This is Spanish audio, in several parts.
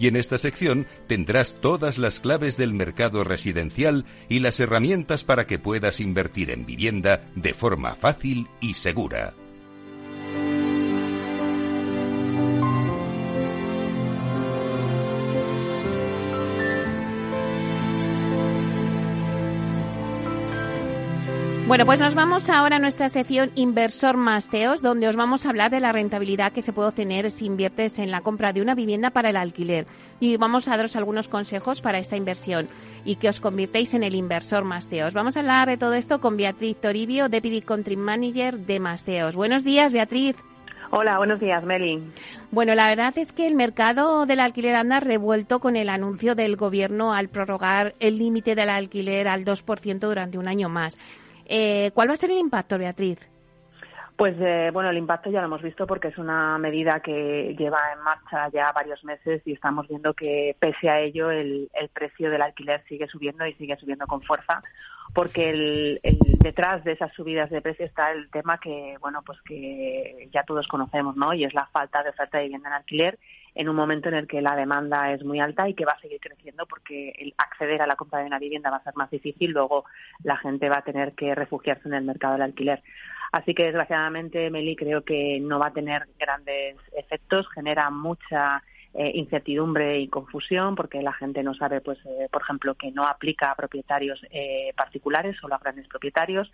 Y en esta sección tendrás todas las claves del mercado residencial y las herramientas para que puedas invertir en vivienda de forma fácil y segura. Bueno, pues nos vamos ahora a nuestra sección Inversor Masteos, donde os vamos a hablar de la rentabilidad que se puede obtener si inviertes en la compra de una vivienda para el alquiler. Y vamos a daros algunos consejos para esta inversión y que os convirtáis en el inversor Masteos. Vamos a hablar de todo esto con Beatriz Toribio, Deputy Country Manager de Masteos. Buenos días, Beatriz. Hola, buenos días, Meli. Bueno, la verdad es que el mercado del alquiler anda revuelto con el anuncio del Gobierno al prorrogar el límite del alquiler al 2% durante un año más. Eh, ¿Cuál va a ser el impacto, Beatriz? Pues eh, bueno, el impacto ya lo hemos visto porque es una medida que lleva en marcha ya varios meses y estamos viendo que pese a ello el, precio del alquiler sigue subiendo y sigue subiendo con fuerza porque el, detrás de esas subidas de precio está el tema que bueno pues que ya todos conocemos, ¿no? Y es la falta de oferta de vivienda en alquiler en un momento en el que la demanda es muy alta y que va a seguir creciendo porque el acceder a la compra de una vivienda va a ser más difícil, luego la gente va a tener que refugiarse en el mercado del alquiler. Así que desgraciadamente Meli creo que no va a tener grandes efectos, genera mucha eh, incertidumbre y confusión porque la gente no sabe, pues, eh, por ejemplo, que no aplica a propietarios eh, particulares, solo a grandes propietarios,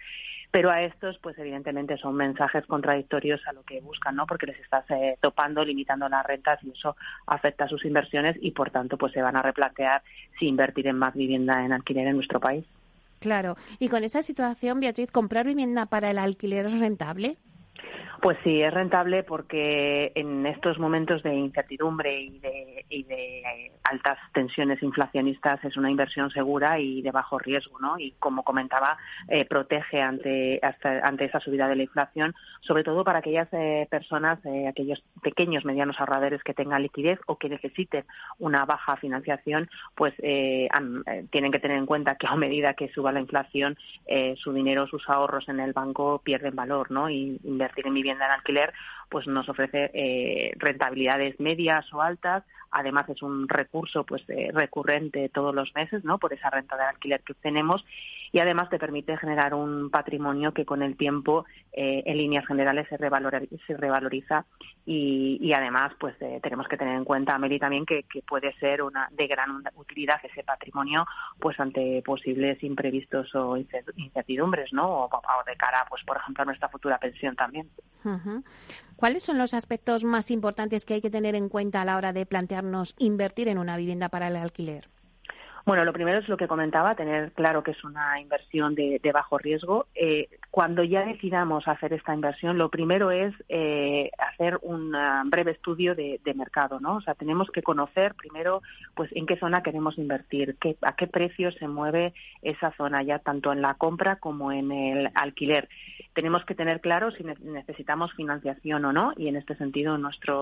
pero a estos, pues, evidentemente son mensajes contradictorios a lo que buscan, ¿no? Porque les estás topando, limitando las rentas y eso afecta a sus inversiones y, por tanto, pues se van a replantear si invertir en más vivienda en alquiler en nuestro país. Claro. Y con esta situación, Beatriz, ¿comprar vivienda para el alquiler es rentable? Pues sí, es rentable porque en estos momentos de incertidumbre y de, y de, altas tensiones inflacionistas es una inversión segura y de bajo riesgo, ¿no? Y como comentaba, eh, protege ante, ante esa subida de la inflación, sobre todo para aquellas eh, personas, eh, aquellos pequeños, medianos ahorradores que tengan liquidez o que necesiten una baja financiación, pues tienen que tener en cuenta que a medida que suba la inflación, su dinero, sus ahorros en el banco pierden valor, ¿no? Y invertir en vivienda en alquiler pues nos ofrece eh, rentabilidades medias o altas. Además es un recurso pues eh, recurrente todos los meses, ¿no? Por esa renta de alquiler que obtenemos y además te permite generar un patrimonio que con el tiempo eh, en líneas generales se, se revaloriza y, además pues eh, tenemos que tener en cuenta Meli también que, puede ser una de gran utilidad ese patrimonio pues ante posibles imprevistos o incertidumbres no o, de cara pues por ejemplo a nuestra futura pensión también ¿Cuáles son los aspectos más importantes que hay que tener en cuenta a la hora de plantearnos invertir en una vivienda para el alquiler? Bueno, lo primero es lo que comentaba, tener claro que es una inversión de, bajo riesgo. Eh, cuando ya decidamos hacer esta inversión, lo primero es eh, hacer un ah, breve estudio de, mercado, ¿no? O sea, tenemos que conocer primero, pues, en qué zona queremos invertir, qué, a qué precio se mueve esa zona ya tanto en la compra como en el alquiler. Tenemos que tener claro si necesitamos financiación o no, y en este sentido, nuestra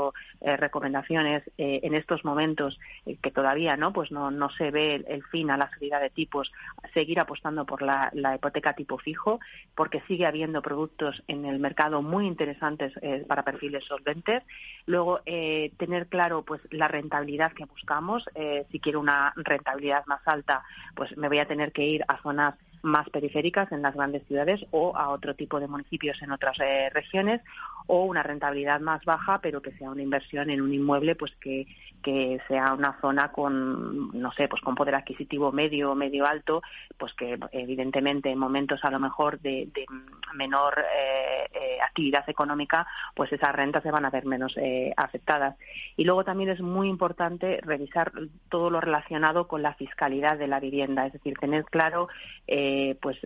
eh, recomendación es en estos momentos que todavía, ¿no? Pues no, no se ve el fin a la subida de tipos, seguir apostando por la, hipoteca tipo fijo, porque sigue habiendo productos en el mercado muy interesantes eh, para perfiles solventes. Luego, eh, tener claro pues la rentabilidad que buscamos. Eh, si quiero una rentabilidad más alta, pues me voy a tener que ir a zonas más periféricas en las grandes ciudades o a otro tipo de municipios en otras regiones o una rentabilidad más baja pero que sea una inversión en un inmueble pues que, que sea una zona con, no sé, pues con poder adquisitivo medio o medio alto, pues que evidentemente en momentos a lo mejor de, menor eh, eh, actividad económica, pues esas rentas se van a ver menos eh, afectadas. Y luego también es muy importante revisar todo lo relacionado con la fiscalidad de la vivienda, es decir, tener claro, pues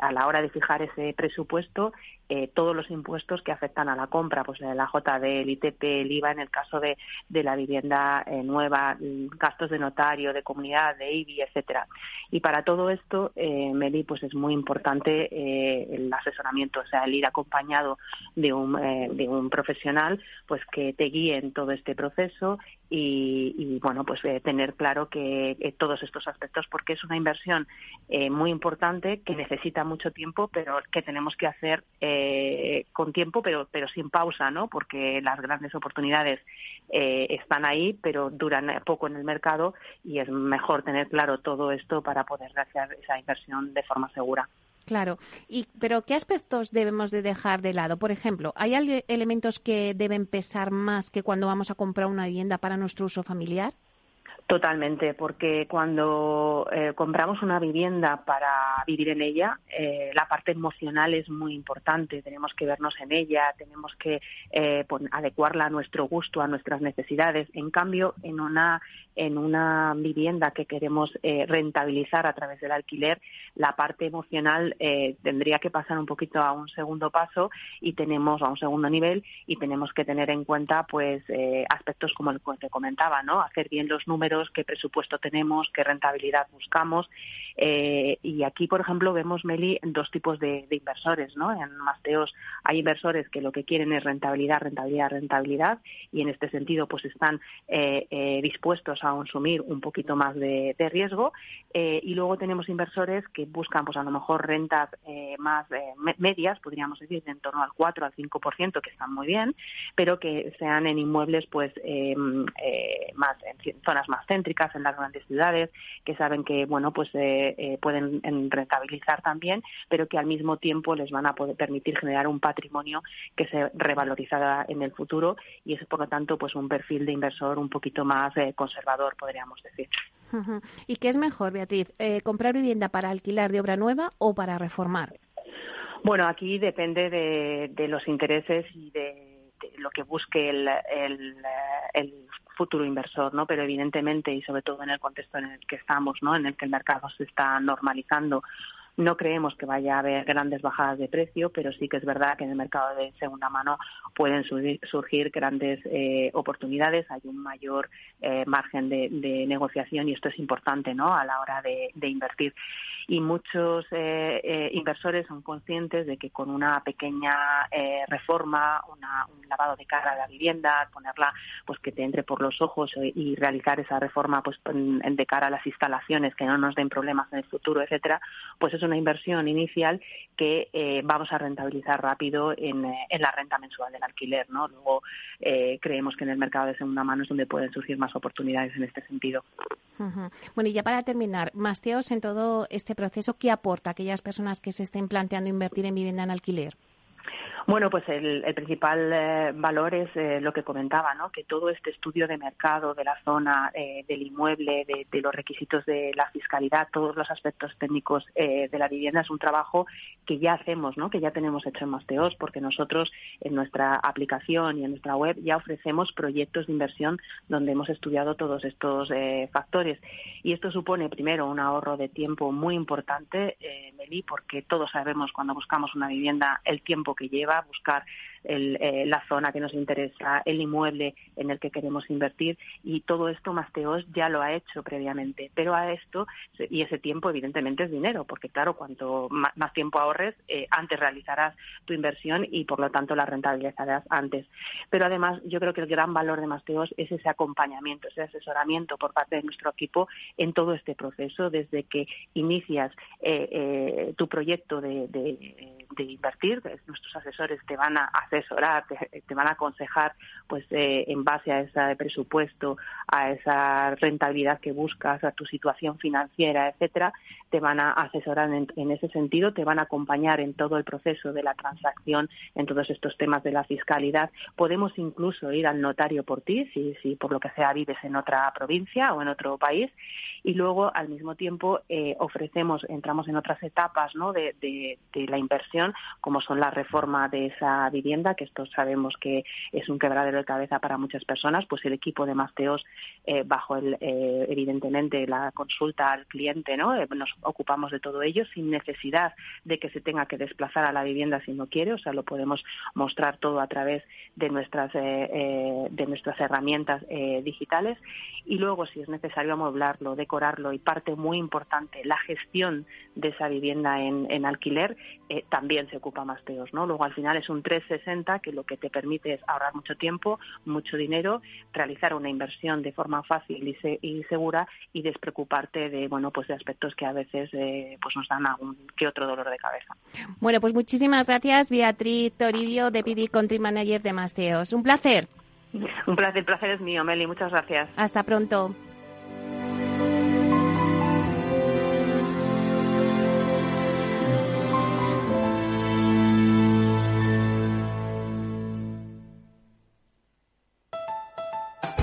a la hora de fijar ese presupuesto, eh, todos los impuestos que afectan a la compra, pues la JD, el ITP, el IVA en el caso de, de la vivienda eh, nueva, gastos de notario, de comunidad, de IBI, etcétera. Y para todo esto, eh, Meli, pues es muy importante eh, el asesoramiento, o sea, el ir acompañado de un, de un profesional, pues que te guíe en todo este proceso y, bueno, pues tener claro que todos estos aspectos, porque es una inversión muy importante que necesita mucho tiempo, pero que tenemos que hacer con tiempo, pero pero sin pausa, ¿no? Porque las grandes oportunidades están ahí, pero duran poco en el mercado y es mejor tener claro todo esto para poder hacer esa inversión de forma segura. Claro, y pero ¿qué aspectos debemos de dejar de lado? Por ejemplo, ¿hay elementos que deben pesar más que cuando vamos a comprar una vivienda para nuestro uso familiar? Totalmente, porque cuando eh, compramos una vivienda para vivir en ella, eh, la parte emocional es muy importante. Tenemos que vernos en ella, tenemos que eh, adecuarla a nuestro gusto, a nuestras necesidades. En cambio, en una en una vivienda que queremos eh, rentabilizar a través del alquiler, la parte emocional eh, tendría que pasar un poquito a un segundo paso y tenemos a un segundo nivel y tenemos que tener en cuenta pues eh, aspectos como el que comentaba, ¿no? Hacer bien los números, qué presupuesto tenemos, qué rentabilidad buscamos y aquí, por ejemplo, vemos Meli dos tipos de, inversores, ¿no? En Masteos hay inversores que lo que quieren es rentabilidad, rentabilidad, rentabilidad y en este sentido pues están dispuestos a a consumir un poquito más de, riesgo. Eh, y luego tenemos inversores que buscan pues a lo mejor rentas eh, más eh, medias, podríamos decir, en torno al 4 al 5%, que están muy bien, pero que sean en inmuebles pues em, más en zonas más céntricas, en las grandes ciudades, que saben que bueno pues pueden rentabilizar también, pero que al mismo tiempo les van a poder permitir generar un patrimonio que se revalorizará en el futuro. Y es por lo tanto pues un perfil de inversor un poquito más conservador podríamos decir. ¿Y qué es mejor, Beatriz? Eh, ¿Comprar vivienda para alquilar de obra nueva o para reformar? Bueno, aquí depende de, los intereses y de, lo que busque el, el, futuro inversor, ¿no? Pero evidentemente y sobre todo en el contexto en el que estamos, ¿no? En el que el mercado se está normalizando no creemos que vaya a haber grandes bajadas de precio, pero sí que es verdad que en el mercado de segunda mano pueden surgir, grandes eh, oportunidades, hay un mayor eh, margen de, negociación y esto es importante ¿no? a la hora de, invertir. Y muchos eh, inversores son conscientes de que con una pequeña reforma, un lavado de cara a la vivienda, ponerla pues que te entre por los ojos y realizar esa reforma pues de cara a las instalaciones que no nos den problemas en el futuro, etcétera, pues eso una inversión inicial que eh, vamos a rentabilizar rápido en, eh, en, la renta mensual del alquiler. ¿no? Luego eh, creemos que en el mercado de segunda mano es donde pueden surgir más oportunidades en este sentido. Bueno, y ya para terminar, Masteos en todo este proceso, ¿qué aporta a aquellas personas que se estén planteando invertir en vivienda en alquiler? Bueno, pues el, principal eh, valor es eh, lo que comentaba, ¿no? Que todo este estudio de mercado, de la zona, eh, del inmueble, de, los requisitos de la fiscalidad, todos los aspectos técnicos de la vivienda es un trabajo que ya hacemos, ¿no? Que ya tenemos hecho en Masteos, porque nosotros en nuestra aplicación y en nuestra web ya ofrecemos proyectos de inversión donde hemos estudiado todos estos factores. Y esto supone, primero, un ahorro de tiempo muy importante, Porque todos sabemos cuando buscamos una vivienda el tiempo que lleva buscar eh, la zona que nos interesa, el inmueble en el que queremos invertir y todo esto Masteos ya lo ha hecho previamente. Pero a esto, y ese tiempo evidentemente es dinero, porque claro, cuanto más, tiempo ahorres, eh, antes realizarás tu inversión y por lo tanto la rentabilizarás antes. Pero además yo creo que el gran valor de Masteos es ese acompañamiento, ese asesoramiento por parte de nuestro equipo en todo este proceso, desde que inicias eh, tu proyecto de, de invertir, nuestros asesores te van a asesorar, te, van a aconsejar pues eh, en base a ese presupuesto, a esa rentabilidad que buscas, a tu situación financiera, etcétera, te van a asesorar en, ese sentido, te van a acompañar en todo el proceso de la transacción, en todos estos temas de la fiscalidad. Podemos incluso ir al notario por ti, si, si por lo que sea vives en otra provincia o en otro país, y luego al mismo tiempo eh, ofrecemos, entramos en otras etapas ¿no? de, de la inversión inversión, como son la reforma de esa vivienda, que esto sabemos que es un quebradero de cabeza para muchas personas, pues el equipo de Masteos, eh, bajo el, eh, evidentemente la consulta al cliente, ¿no? Eh, nos ocupamos de todo ello sin necesidad de que se tenga que desplazar a la vivienda si no quiere, o sea, lo podemos mostrar todo a través de nuestras, de nuestras herramientas digitales y luego, si es necesario amueblarlo, decorarlo y parte muy importante, la gestión de esa vivienda en, alquiler, también se ocupa Masteos, ¿no? Luego, al final es un 360 que lo que te permite es ahorrar mucho tiempo, mucho dinero, realizar una inversión de forma fácil y, segura y despreocuparte de bueno pues de aspectos que a veces eh, pues nos dan algún que otro dolor de cabeza. Bueno, pues muchísimas gracias Beatriz Toribio, Deputy Country Manager de Masteos. Un placer. Un placer, el placer es mío, Meli. Muchas gracias. Hasta pronto.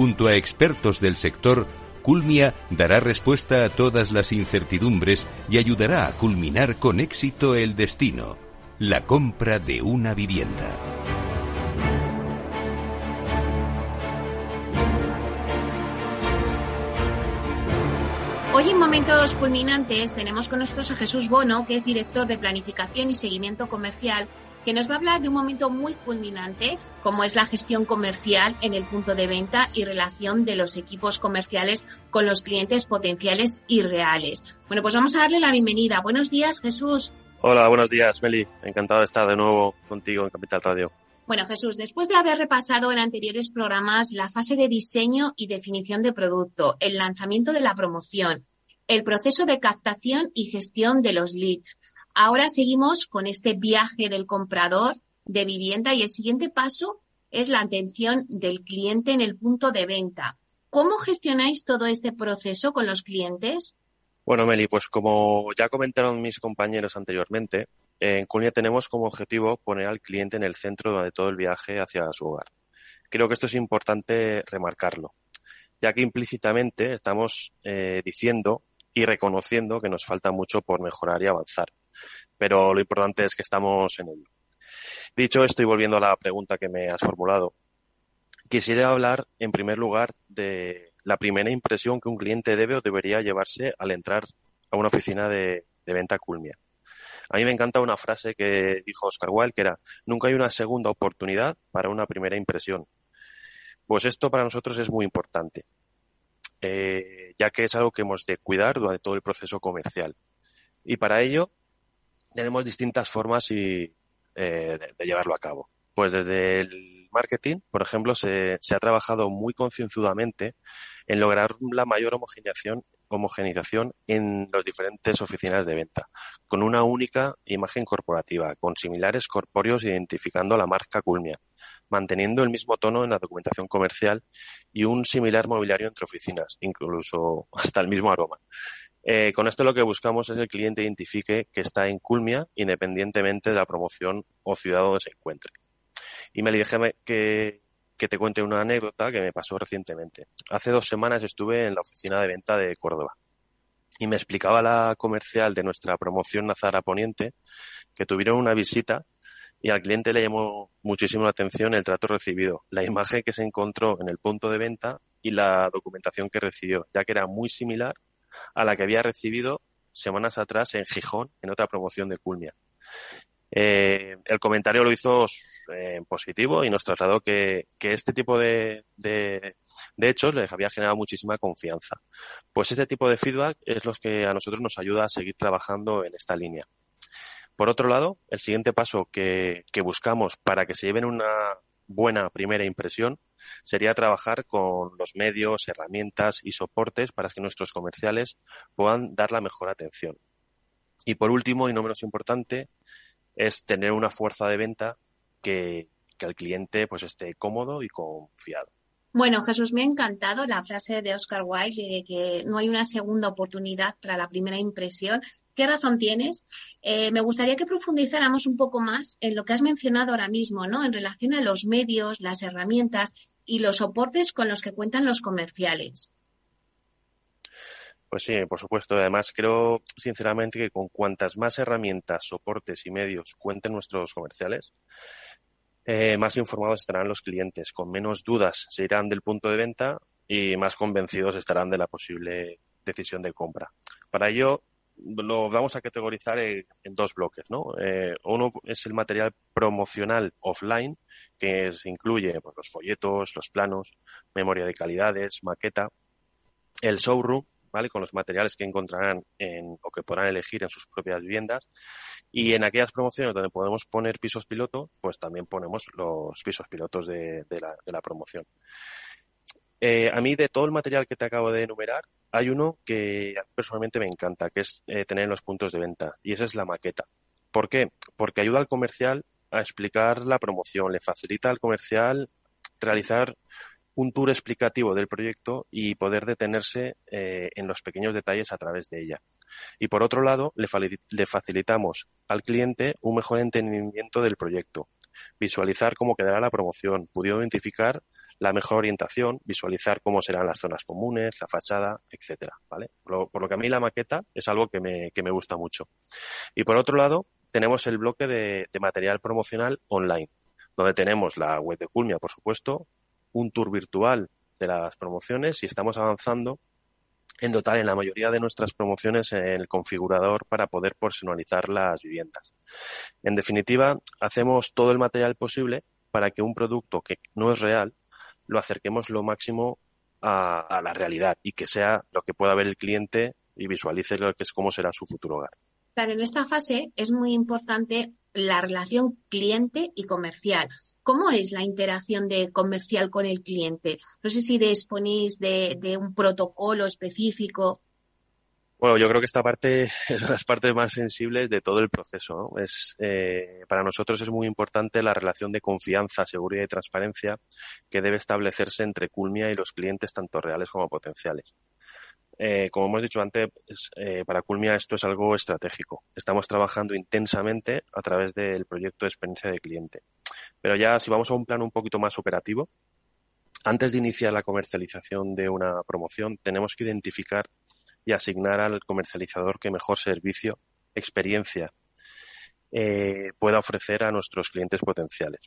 junto a expertos del sector, Culmia dará respuesta a todas las incertidumbres y ayudará a culminar con éxito el destino, la compra de una vivienda. Hoy en Momentos Culminantes tenemos con nosotros a Jesús Bono, que es director de Planificación y Seguimiento Comercial que nos va a hablar de un momento muy culminante, como es la gestión comercial en el punto de venta y relación de los equipos comerciales con los clientes potenciales y reales. Bueno, pues vamos a darle la bienvenida. Buenos días, Jesús. Hola, buenos días, Meli. Encantado de estar de nuevo contigo en Capital Radio. Bueno, Jesús, después de haber repasado en anteriores programas la fase de diseño y definición de producto, el lanzamiento de la promoción, el proceso de captación y gestión de los leads, Ahora seguimos con este viaje del comprador de vivienda y el siguiente paso es la atención del cliente en el punto de venta. ¿Cómo gestionáis todo este proceso con los clientes? Bueno, Meli, pues como ya comentaron mis compañeros anteriormente, en Cunia tenemos como objetivo poner al cliente en el centro de todo el viaje hacia su hogar. Creo que esto es importante remarcarlo, ya que implícitamente estamos eh, diciendo y reconociendo que nos falta mucho por mejorar y avanzar pero lo importante es que estamos en ello. Dicho esto y volviendo a la pregunta que me has formulado, quisiera hablar en primer lugar de la primera impresión que un cliente debe o debería llevarse al entrar a una oficina de, venta Culmia. A mí me encanta una frase que dijo Oscar Wilde que era, nunca hay una segunda oportunidad para una primera impresión. Pues esto para nosotros es muy importante, eh, ya que es algo que hemos de cuidar durante todo el proceso comercial. Y para ello tenemos distintas formas y, eh, de, llevarlo a cabo. Pues desde el marketing, por ejemplo, se, se ha trabajado muy concienzudamente en lograr la mayor homogenización, homogenización en las diferentes oficinas de venta, con una única imagen corporativa, con similares corpóreos identificando la marca Culmia, manteniendo el mismo tono en la documentación comercial y un similar mobiliario entre oficinas, incluso hasta el mismo aroma. Eh, con esto lo que buscamos es que el cliente identifique que está en Culmia independientemente de la promoción o ciudad donde se encuentre. Y me déjame que, que te cuente una anécdota que me pasó recientemente. Hace dos semanas estuve en la oficina de venta de Córdoba y me explicaba la comercial de nuestra promoción Nazara Poniente que tuvieron una visita y al cliente le llamó muchísimo la atención el trato recibido, la imagen que se encontró en el punto de venta y la documentación que recibió, ya que era muy similar a la que había recibido semanas atrás en Gijón, en otra promoción de Culmia. Eh, el comentario lo hizo eh, positivo y nos trasladó que, este tipo de, de, hechos les había generado muchísima confianza. Pues este tipo de feedback es lo que a nosotros nos ayuda a seguir trabajando en esta línea. Por otro lado, el siguiente paso que, que buscamos para que se lleven una buena primera impresión sería trabajar con los medios, herramientas y soportes para que nuestros comerciales puedan dar la mejor atención. Y por último, y no menos importante, es tener una fuerza de venta que, que el cliente pues esté cómodo y confiado. Bueno, Jesús, me ha encantado la frase de Oscar Wilde de que no hay una segunda oportunidad para la primera impresión. ¿Qué razón tienes? Eh, me gustaría que profundizáramos un poco más en lo que has mencionado ahora mismo, ¿no? En relación a los medios, las herramientas y los soportes con los que cuentan los comerciales. Pues sí, por supuesto. Además, creo sinceramente que con cuantas más herramientas, soportes y medios cuenten nuestros comerciales, eh, más informados estarán los clientes, con menos dudas se irán del punto de venta y más convencidos estarán de la posible decisión de compra. Para ello, lo vamos a categorizar en, dos bloques, ¿no? Eh, uno es el material promocional offline, que incluye pues, los folletos, los planos, memoria de calidades, maqueta, el showroom, ¿vale? Con los materiales que encontrarán en, o que podrán elegir en sus propias viviendas. Y en aquellas promociones donde podemos poner pisos piloto, pues también ponemos los pisos pilotos de, la, de la, promoción. Eh, a mí, de todo el material que te acabo de enumerar, hay uno que personalmente me encanta, que es eh, tener los puntos de venta, y esa es la maqueta. ¿Por qué? Porque ayuda al comercial a explicar la promoción, le facilita al comercial realizar un tour explicativo del proyecto y poder detenerse eh, en los pequeños detalles a través de ella. Y por otro lado, le, le facilitamos al cliente un mejor entendimiento del proyecto, visualizar cómo quedará la promoción, pudiendo identificar la mejor orientación, visualizar cómo serán las zonas comunes, la fachada, etcétera, ¿vale? Por lo, que a mí la maqueta es algo que me, que me gusta mucho. Y por otro lado, tenemos el bloque de, material promocional online, donde tenemos la web de Culmia, por supuesto, un tour virtual de las promociones y estamos avanzando en dotar en la mayoría de nuestras promociones el configurador para poder personalizar las viviendas. En definitiva, hacemos todo el material posible para que un producto que no es real lo acerquemos lo máximo a, la realidad y que sea lo que pueda ver el cliente y visualice cómo será su futuro hogar. Claro, en esta fase es muy importante la relación cliente y comercial. ¿Cómo es la interacción de comercial con el cliente? No sé si disponéis de un protocolo específico. Bueno, yo creo que esta parte es las partes más sensibles de todo el proceso. Es, eh, para nosotros es muy importante la relación de confianza, seguridad y transparencia que debe establecerse entre Culmia y los clientes, tanto reales como potenciales. Eh, como hemos dicho antes, eh, para Culmia esto es algo estratégico. Estamos trabajando intensamente a través del proyecto de experiencia de cliente. Pero ya si vamos a un plano un poquito más operativo, antes de iniciar la comercialización de una promoción, tenemos que identificar y asignar al comercializador que mejor servicio, experiencia eh, pueda ofrecer a nuestros clientes potenciales.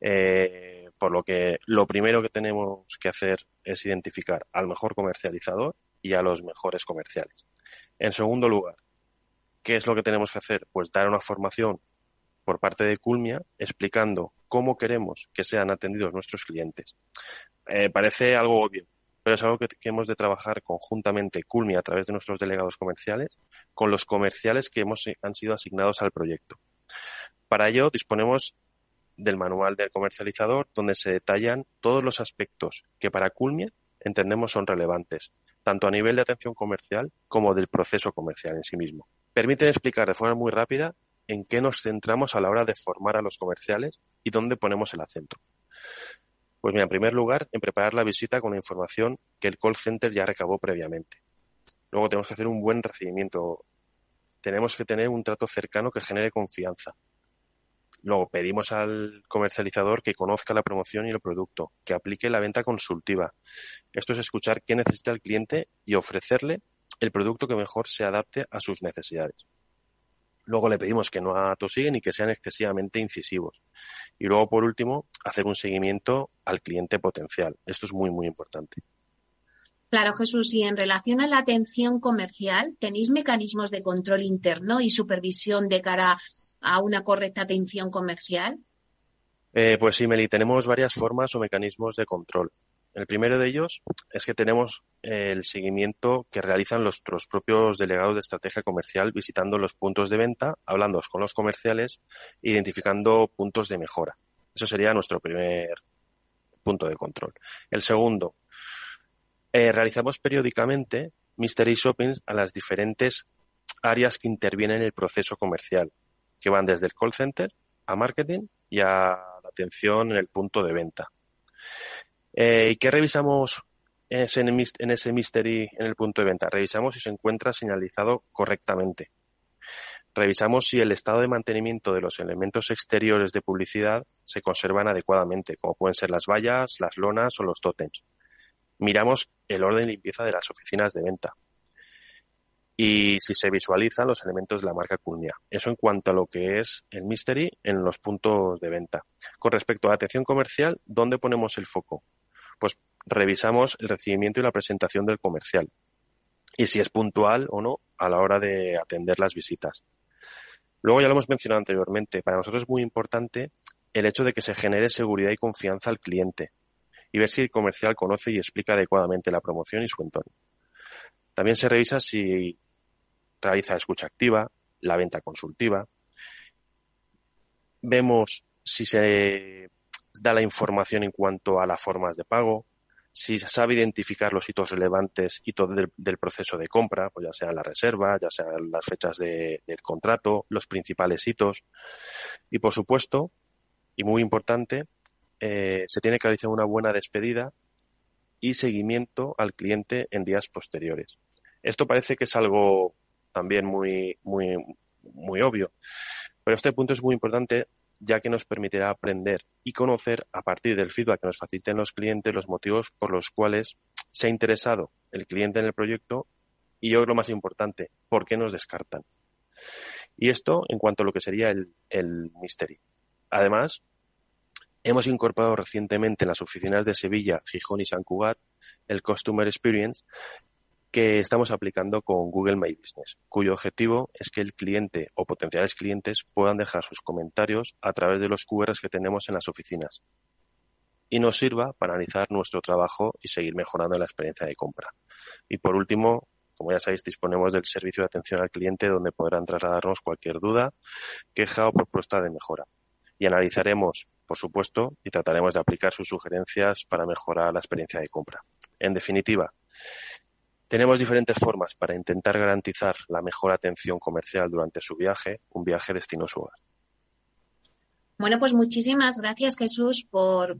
Eh, por lo que lo primero que tenemos que hacer es identificar al mejor comercializador y a los mejores comerciales. En segundo lugar, ¿qué es lo que tenemos que hacer? Pues dar una formación por parte de Culmia explicando cómo queremos que sean atendidos nuestros clientes. Eh, parece algo obvio, pero es algo que, hemos de trabajar conjuntamente Culmi a través de nuestros delegados comerciales con los comerciales que hemos, han sido asignados al proyecto. Para ello disponemos del manual del comercializador donde se detallan todos los aspectos que para Culmia entendemos son relevantes, tanto a nivel de atención comercial como del proceso comercial en sí mismo. Permiten explicar de forma muy rápida en qué nos centramos a la hora de formar a los comerciales y dónde ponemos el acento. Pues mira, en primer lugar, en preparar la visita con la información que el call center ya recabó previamente. Luego tenemos que hacer un buen recibimiento. Tenemos que tener un trato cercano que genere confianza. Luego pedimos al comercializador que conozca la promoción y el producto, que aplique la venta consultiva. Esto es escuchar qué necesita el cliente y ofrecerle el producto que mejor se adapte a sus necesidades. Luego le pedimos que no atosiguen y que sean excesivamente incisivos. Y luego, por último, hacer un seguimiento al cliente potencial. Esto es muy, muy importante. Claro, Jesús, y en relación a la atención comercial, ¿tenéis mecanismos de control interno y supervisión de cara a una correcta atención comercial? Eh, pues sí, Meli, tenemos varias formas o mecanismos de control. El primero de ellos es que tenemos el seguimiento que realizan nuestros propios delegados de estrategia comercial visitando los puntos de venta, hablando con los comerciales, identificando puntos de mejora. Eso sería nuestro primer punto de control. El segundo, eh, realizamos periódicamente mystery shoppings a las diferentes áreas que intervienen en el proceso comercial, que van desde el call center a marketing y a la atención en el punto de venta. Eh, ¿Y qué revisamos en ese, en mystery en el punto de venta? Revisamos si se encuentra señalizado correctamente. Revisamos si el estado de mantenimiento de los elementos exteriores de publicidad se conservan adecuadamente, como pueden ser las vallas, las lonas o los tótems miramos el orden de limpieza de las oficinas de venta y si se visualizan los elementos de la marca Culmia. Eso en cuanto a lo que es el mystery en los puntos de venta. Con respecto a la atención comercial, ¿dónde ponemos el foco? Pues revisamos el recibimiento y la presentación del comercial y si es puntual o no a la hora de atender las visitas. Luego ya lo hemos mencionado anteriormente, para nosotros es muy importante el hecho de que se genere seguridad y confianza al cliente y ver si el comercial conoce y explica adecuadamente la promoción y su entorno. También se revisa si realiza escucha activa, la venta consultiva. Vemos si se da la información en cuanto a las formas de pago, si sabe identificar los hitos relevantes, hitos del, del proceso de compra, pues ya sea la reserva, ya sean las fechas del contrato, los principales hitos. Y por supuesto, y muy importante, eh, se tiene que realizar una buena despedida y seguimiento al cliente en días posteriores. Esto parece que es algo también muy, muy, muy obvio, pero este punto es muy importante ya que nos permitirá aprender y conocer a partir del feedback que nos faciliten los clientes los motivos por los cuales se ha interesado el cliente en el proyecto y yo lo más importante, por qué nos descartan. Y esto en cuanto a lo que sería el, el mystery. Además, Hemos incorporado recientemente en las oficinas de Sevilla, Gijón y San Cugat el Customer Experience que estamos aplicando con Google My Business, cuyo objetivo es que el cliente o potenciales clientes puedan dejar sus comentarios a través de los QRs que tenemos en las oficinas y nos sirva para analizar nuestro trabajo y seguir mejorando la experiencia de compra. Y por último, como ya sabéis, disponemos del servicio de atención al cliente donde podrán trasladarnos cualquier duda, queja o propuesta de mejora. Y analizaremos por supuesto, y trataremos de aplicar sus sugerencias para mejorar la experiencia de compra. En definitiva, tenemos diferentes formas para intentar garantizar la mejor atención comercial durante su viaje, un viaje destino a hogar. Bueno, pues muchísimas gracias Jesús por,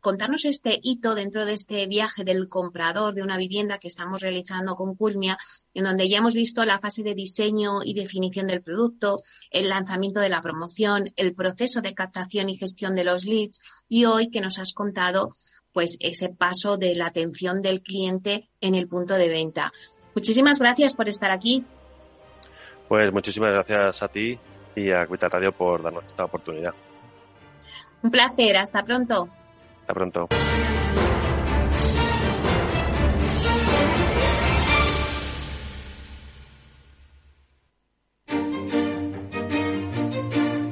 contarnos este hito dentro de este viaje del comprador de una vivienda que estamos realizando con Culmia, en donde ya hemos visto la fase de diseño y definición del producto, el lanzamiento de la promoción, el proceso de captación y gestión de los leads y hoy que nos has contado pues ese paso de la atención del cliente en el punto de venta. Muchísimas gracias por estar aquí. Pues muchísimas gracias a ti y a Cuita Radio por darnos esta oportunidad. Un placer, hasta pronto. Hasta pronto.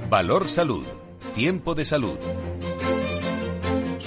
Valor Salud. Tiempo de salud.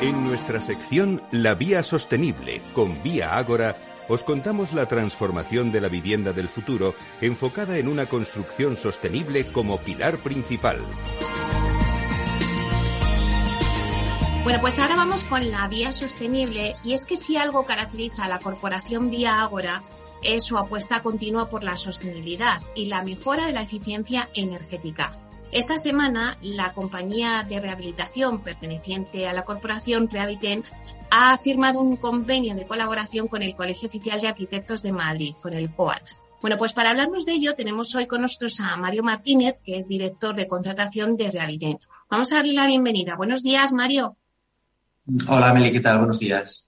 En nuestra sección La Vía Sostenible con Vía Ágora, os contamos la transformación de la vivienda del futuro enfocada en una construcción sostenible como pilar principal. Bueno, pues ahora vamos con la vía sostenible y es que si algo caracteriza a la corporación Vía Ágora es su apuesta continua por la sostenibilidad y la mejora de la eficiencia energética. Esta semana, la compañía de rehabilitación perteneciente a la corporación Rehabiten ha firmado un convenio de colaboración con el Colegio Oficial de Arquitectos de Madrid, con el COAN. Bueno, pues para hablarnos de ello tenemos hoy con nosotros a Mario Martínez, que es director de contratación de Rehabiten. Vamos a darle la bienvenida. Buenos días, Mario. Hola, Meli, ¿qué tal? Buenos días.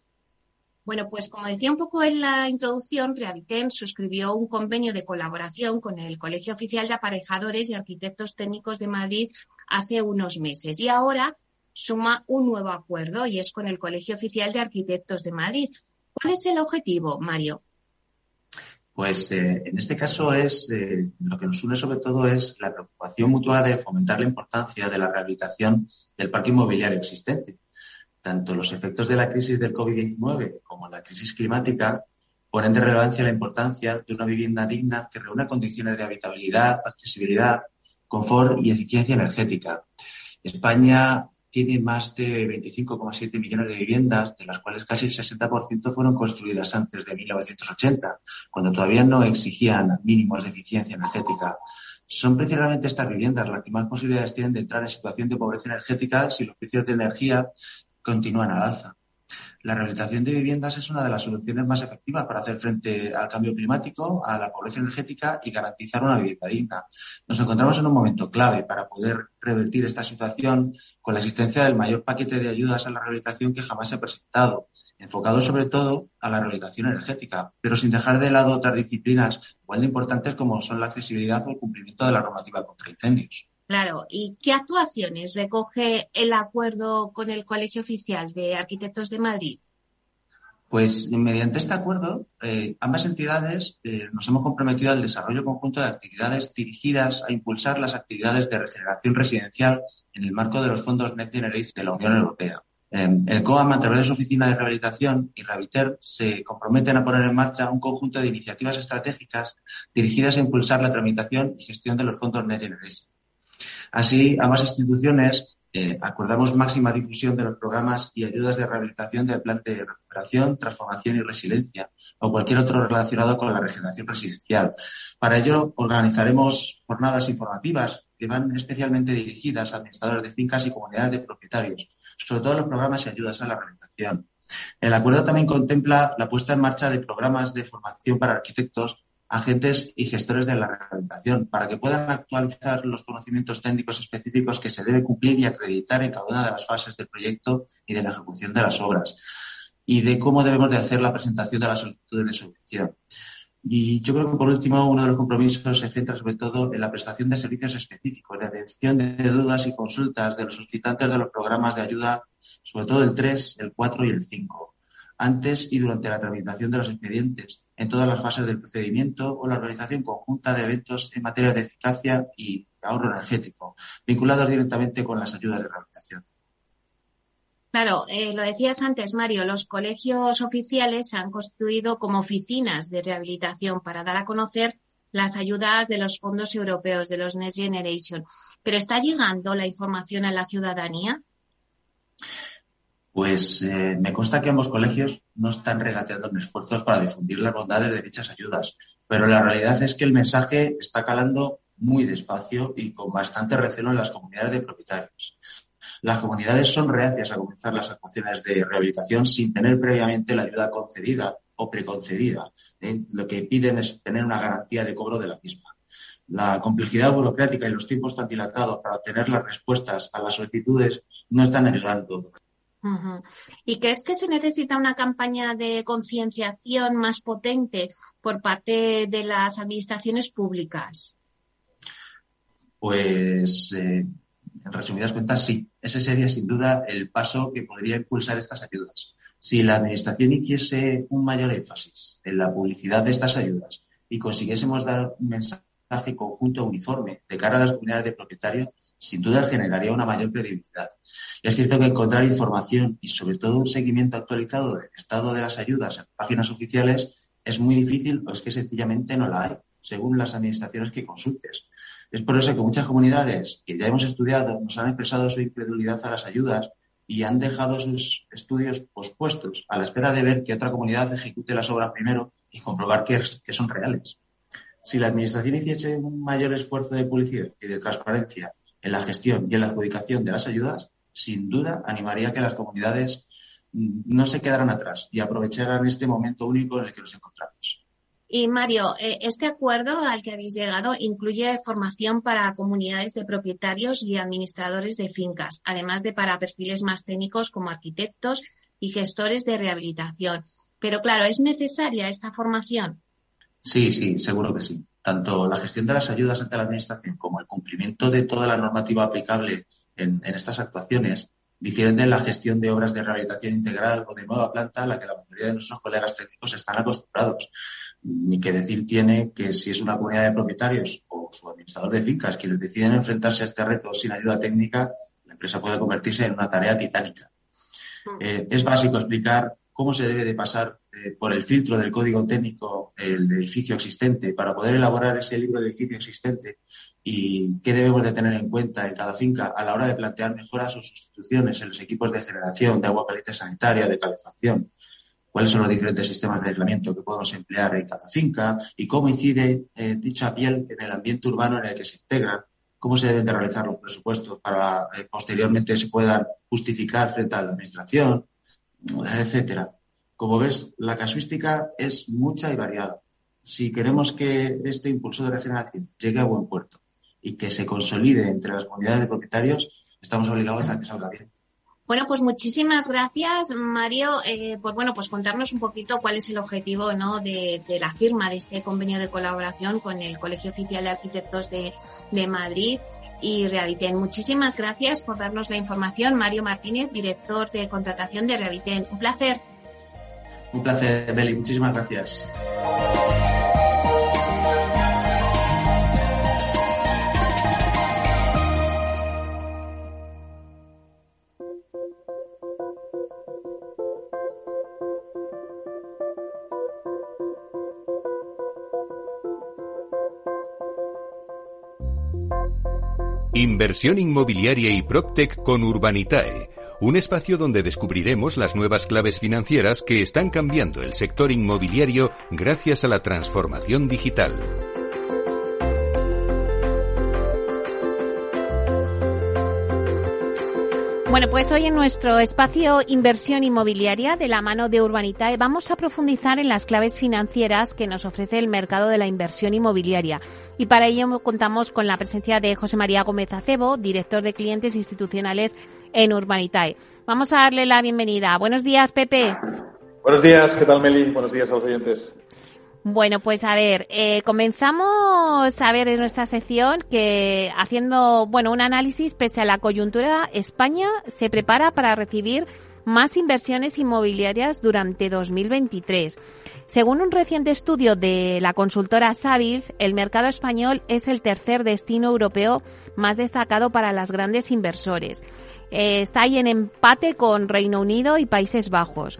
Bueno, pues como decía un poco en la introducción, Rehabiten suscribió un convenio de colaboración con el Colegio Oficial de Aparejadores y Arquitectos Técnicos de Madrid hace unos meses y ahora suma un nuevo acuerdo y es con el Colegio Oficial de Arquitectos de Madrid. ¿Cuál es el objetivo, Mario? Pues eh, en este caso es eh, lo que nos une sobre todo es la preocupación mutua de fomentar la importancia de la rehabilitación del parque inmobiliario existente tanto los efectos de la crisis del COVID-19 como la crisis climática ponen de relevancia la importancia de una vivienda digna que reúna condiciones de habitabilidad, accesibilidad, confort y eficiencia energética. España tiene más de 25,7 millones de viviendas, de las cuales casi el 60% fueron construidas antes de 1980, cuando todavía no exigían mínimos de eficiencia energética. Son precisamente estas viviendas las que más posibilidades tienen de entrar en situación de pobreza energética si los precios de energía continúan al alza. La rehabilitación de viviendas es una de las soluciones más efectivas para hacer frente al cambio climático, a la pobreza energética y garantizar una vivienda digna. Nos encontramos en un momento clave para poder revertir esta situación con la existencia del mayor paquete de ayudas a la rehabilitación que jamás se ha presentado, enfocado sobre todo a la rehabilitación energética, pero sin dejar de lado otras disciplinas igual de importantes como son la accesibilidad o el cumplimiento de la normativa contra incendios. Claro, ¿y qué actuaciones recoge el acuerdo con el Colegio Oficial de Arquitectos de Madrid? Pues mediante este acuerdo, eh, ambas entidades eh, nos hemos comprometido al desarrollo conjunto de actividades dirigidas a impulsar las actividades de regeneración residencial en el marco de los fondos Next Generation de la Unión Europea. Em, el COAM, a través de su oficina de rehabilitación y Rehabiliter, se comprometen a poner en marcha un conjunto de iniciativas estratégicas dirigidas a impulsar la tramitación y gestión de los fondos Next Generation. Así, ambas instituciones eh, acordamos máxima difusión de los programas y ayudas de rehabilitación del plan de recuperación, transformación y resiliencia o cualquier otro relacionado con la regeneración residencial. Para ello, organizaremos jornadas informativas que van especialmente dirigidas a administradores de fincas y comunidades de propietarios, sobre todo los programas y ayudas a la rehabilitación. El acuerdo también contempla la puesta en marcha de programas de formación para arquitectos agentes y gestores de la rehabilitación para que puedan actualizar los conocimientos técnicos específicos que se debe cumplir y acreditar en cada una de las fases del proyecto y de la ejecución de las obras y de cómo debemos de hacer la presentación de las solicitudes de subvención. Y yo creo que por último uno de los compromisos se centra sobre todo en la prestación de servicios específicos de atención de dudas y consultas de los solicitantes de los programas de ayuda, sobre todo el 3, el 4 y el 5 antes y durante la tramitación de los expedientes, en todas las fases del procedimiento o la organización conjunta de eventos en materia de eficacia y ahorro energético, vinculados directamente con las ayudas de rehabilitación. Claro, eh, lo decías antes, Mario, los colegios oficiales se han constituido como oficinas de rehabilitación para dar a conocer las ayudas de los fondos europeos, de los Next Generation. ¿Pero está llegando la información a la ciudadanía? Pues eh, me consta que ambos colegios no están regateando en esfuerzos para difundir las bondades de dichas ayudas, pero la realidad es que el mensaje está calando muy despacio y con bastante recelo en las comunidades de propietarios. Las comunidades son reacias a comenzar las actuaciones de rehabilitación sin tener previamente la ayuda concedida o preconcedida. ¿eh? Lo que piden es tener una garantía de cobro de la misma. La complejidad burocrática y los tiempos tan dilatados para obtener las respuestas a las solicitudes no están ayudando. ¿Y crees que se necesita una campaña de concienciación más potente por parte de las administraciones públicas? Pues, eh, en resumidas cuentas, sí. Ese sería sin duda el paso que podría impulsar estas ayudas. Si la Administración hiciese un mayor énfasis en la publicidad de estas ayudas y consiguiésemos dar un mensaje conjunto uniforme de cara a las comunidades de propietarios, sin duda generaría una mayor credibilidad. Es cierto que encontrar información y sobre todo un seguimiento actualizado del estado de las ayudas en páginas oficiales es muy difícil o es que sencillamente no la hay, según las administraciones que consultes. Es por eso que muchas comunidades que ya hemos estudiado nos han expresado su incredulidad a las ayudas y han dejado sus estudios pospuestos a la espera de ver que otra comunidad ejecute las obras primero y comprobar que, que son reales. Si la Administración hiciese un mayor esfuerzo de publicidad y de transparencia en la gestión y en la adjudicación de las ayudas, sin duda animaría a que las comunidades no se quedaran atrás y aprovecharan este momento único en el que nos encontramos. Y Mario, eh, este acuerdo al que habéis llegado incluye formación para comunidades de propietarios y administradores de fincas, además de para perfiles más técnicos como arquitectos y gestores de rehabilitación. Pero claro, ¿es necesaria esta formación? Sí, sí, seguro que sí. Tanto la gestión de las ayudas ante la Administración como el cumplimiento de toda la normativa aplicable en, estas actuaciones difieren de la gestión de obras de rehabilitación integral o de nueva planta a la que la mayoría de nuestros colegas técnicos están acostumbrados. Ni que decir tiene que si es una comunidad de propietarios o su administrador de fincas quienes deciden enfrentarse a este reto sin ayuda técnica, la empresa puede convertirse en una tarea titánica. Mm. Eh, es básico explicar cómo se debe de pasar eh, por el filtro del código técnico el edificio existente para poder elaborar ese libro de edificio existente y qué debemos de tener en cuenta en cada finca a la hora de plantear mejoras o sustituciones en los equipos de generación de agua caliente sanitaria, de calefacción, cuáles son los diferentes sistemas de aislamiento que podemos emplear en cada finca y cómo incide eh, dicha piel en el ambiente urbano en el que se integra, cómo se deben de realizar los presupuestos para eh, posteriormente se puedan justificar frente a la administración, etcétera. Como ves, la casuística es mucha y variada. Si queremos que este impulso de regeneración llegue a buen puerto y que se consolide entre las comunidades de propietarios, estamos obligados a que salga bien. Bueno, pues muchísimas gracias, Mario, eh, por bueno, pues contarnos un poquito cuál es el objetivo ¿no? de, la firma de este convenio de colaboración con el Colegio Oficial de Arquitectos de, Madrid y Reaviten. Muchísimas gracias por darnos la información, Mario Martínez, director de contratación de Reaviten. Un placer. Un placer, Beli. Muchísimas gracias. Inversión inmobiliaria y PropTech con Urbanitae, un espacio donde descubriremos las nuevas claves financieras que están cambiando el sector inmobiliario gracias a la transformación digital. Bueno, pues hoy en nuestro espacio Inversión Inmobiliaria de la mano de Urbanitae vamos a profundizar en las claves financieras que nos ofrece el mercado de la inversión inmobiliaria. Y para ello contamos con la presencia de José María Gómez Acebo, director de clientes institucionales en Urbanitae. Vamos a darle la bienvenida. Buenos días, Pepe. Buenos días, ¿qué tal, Meli? Buenos días a los oyentes. Bueno, pues a ver, eh, comenzamos a ver en nuestra sección que haciendo, bueno, un análisis pese a la coyuntura, España se prepara para recibir más inversiones inmobiliarias durante 2023. Según un reciente estudio de la consultora Savills, el mercado español es el tercer destino europeo más destacado para las grandes inversores. Eh, está ahí en empate con Reino Unido y Países Bajos.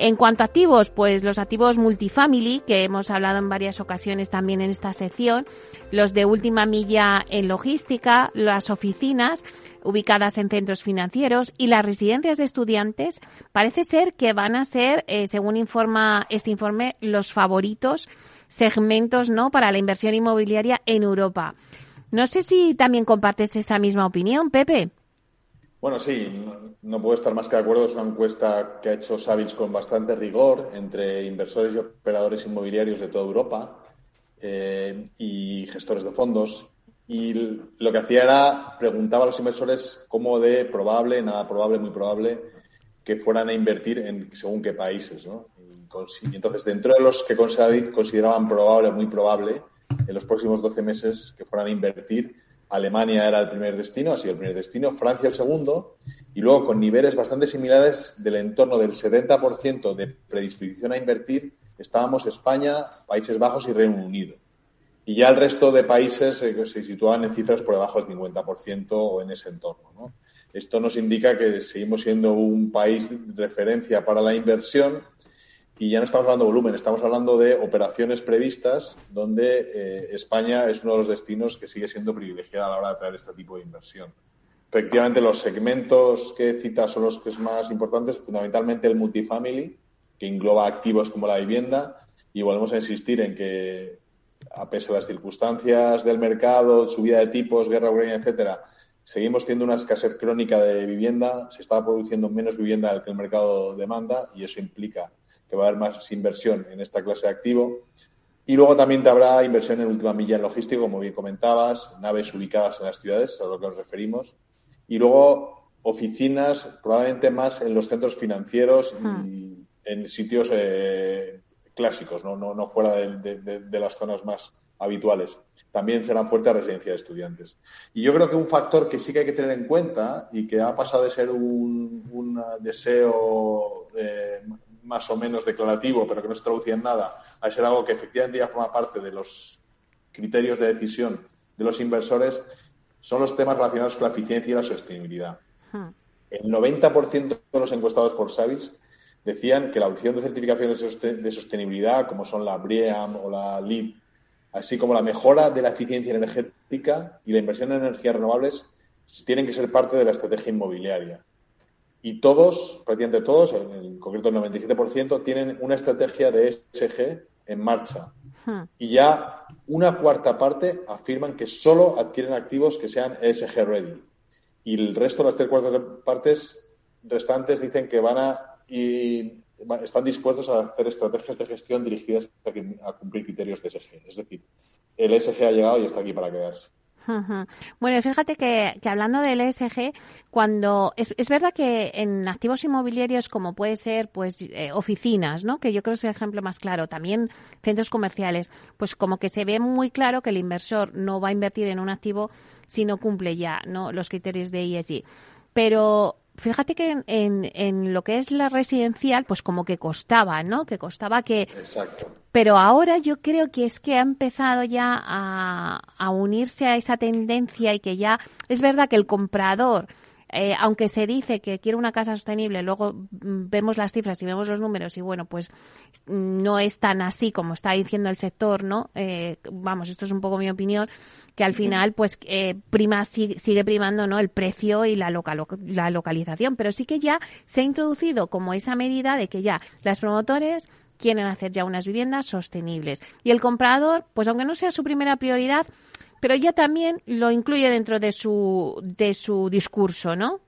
En cuanto a activos, pues los activos multifamily, que hemos hablado en varias ocasiones también en esta sección, los de última milla en logística, las oficinas ubicadas en centros financieros y las residencias de estudiantes, parece ser que van a ser, eh, según informa este informe, los favoritos segmentos ¿no? para la inversión inmobiliaria en Europa. No sé si también compartes esa misma opinión, Pepe. Bueno, sí, no, puedo estar más que de acuerdo. Es una encuesta que ha hecho Savills con bastante rigor entre inversores y operadores inmobiliarios de toda Europa. eh, y gestores de fondos. Y lo que hacía era preguntaba a los inversores cómo de probable, nada probable, muy probable, que fueran a invertir en según qué países. ¿no? Y entonces, dentro de los que consideraban probable, muy probable, en los próximos 12 meses que fueran a invertir, Alemania era el primer destino, ha sido el primer destino, Francia el segundo, y luego con niveles bastante similares del entorno del 70% de predisposición a invertir, estábamos España, Países Bajos y Reino Unido. Y ya el resto de países eh, se situaban en cifras por debajo del 50% o en ese entorno. Esto nos indica que seguimos siendo un país de referencia para la inversión y ya no estamos hablando de volumen, estamos hablando de operaciones previstas donde eh, España es uno de los destinos que sigue siendo privilegiado a la hora de traer este tipo de inversión. Efectivamente, los segmentos que citas son los que es más importantes, fundamentalmente el multifamily, que engloba activos como la vivienda, y volvemos a insistir en que, a pesar de las circunstancias del mercado, subida de tipos, guerra ucraniana, etcétera, seguimos teniendo una escasez crónica de vivienda, se está produciendo menos vivienda del que el mercado demanda, y eso implica que va a haber más inversión en esta clase de activo. Y luego también te habrá inversión en última milla en logístico, como bien comentabas, naves ubicadas en las ciudades, a lo que nos referimos. Y luego oficinas, probablemente más en los centros financieros y en sitios eh, clásicos, ¿no? No, no fuera de, las zonas más habituales. También serán fuertes residencias de estudiantes. Y yo creo que un factor que sí que hay que tener en cuenta y que ha pasado de ser un, un deseo eh, más o menos declarativo, pero que no se traducía en nada, a ser algo que efectivamente ya forma parte de los criterios de decisión de los inversores, son los temas relacionados con la eficiencia y la sostenibilidad. Hmm. El 90% de los encuestados por Savis decían que la opción de certificaciones de sostenibilidad, como son la BREEAM o la LEED, así como la mejora de la eficiencia energética y la inversión en energías renovables, tienen que ser parte de la estrategia inmobiliaria y todos, prácticamente todos, en concreto el 97%, tienen una estrategia de ESG en marcha. Hmm. Y ya una cuarta parte afirman que solo adquieren activos que sean ESG ready. Y el resto, las tres cuartas partes restantes, dicen que van a y están dispuestos a hacer estrategias de gestión dirigidas a cumplir criterios de ESG. Es decir, el ESG ha llegado y está aquí para quedarse. Bueno, fíjate que, hablando del ESG, cuando es, es, verdad que en activos inmobiliarios como puede ser pues eh, oficinas, ¿no? Que yo creo que es el ejemplo más claro, también centros comerciales, pues como que se ve muy claro que el inversor no va a invertir en un activo si no cumple ya, ¿no? los criterios de ESG. Pero fíjate que en, en, lo que es la residencial, pues como que costaba, ¿no? Que costaba que... Exacto. Pero ahora yo creo que es que ha empezado ya a, a unirse a esa tendencia y que ya es verdad que el comprador eh, aunque se dice que quiere una casa sostenible, luego mm, vemos las cifras y vemos los números y bueno, pues mm, no es tan así como está diciendo el sector, ¿no? Eh, vamos, esto es un poco mi opinión, que al final pues eh, prima sigue, primando, ¿no? El precio y la, la localización, pero sí que ya se ha introducido como esa medida de que ya las promotores quieren hacer ya unas viviendas sostenibles. Y el comprador, pues aunque no sea su primera prioridad, pero ya también lo incluye dentro de su, de su discurso, ¿no?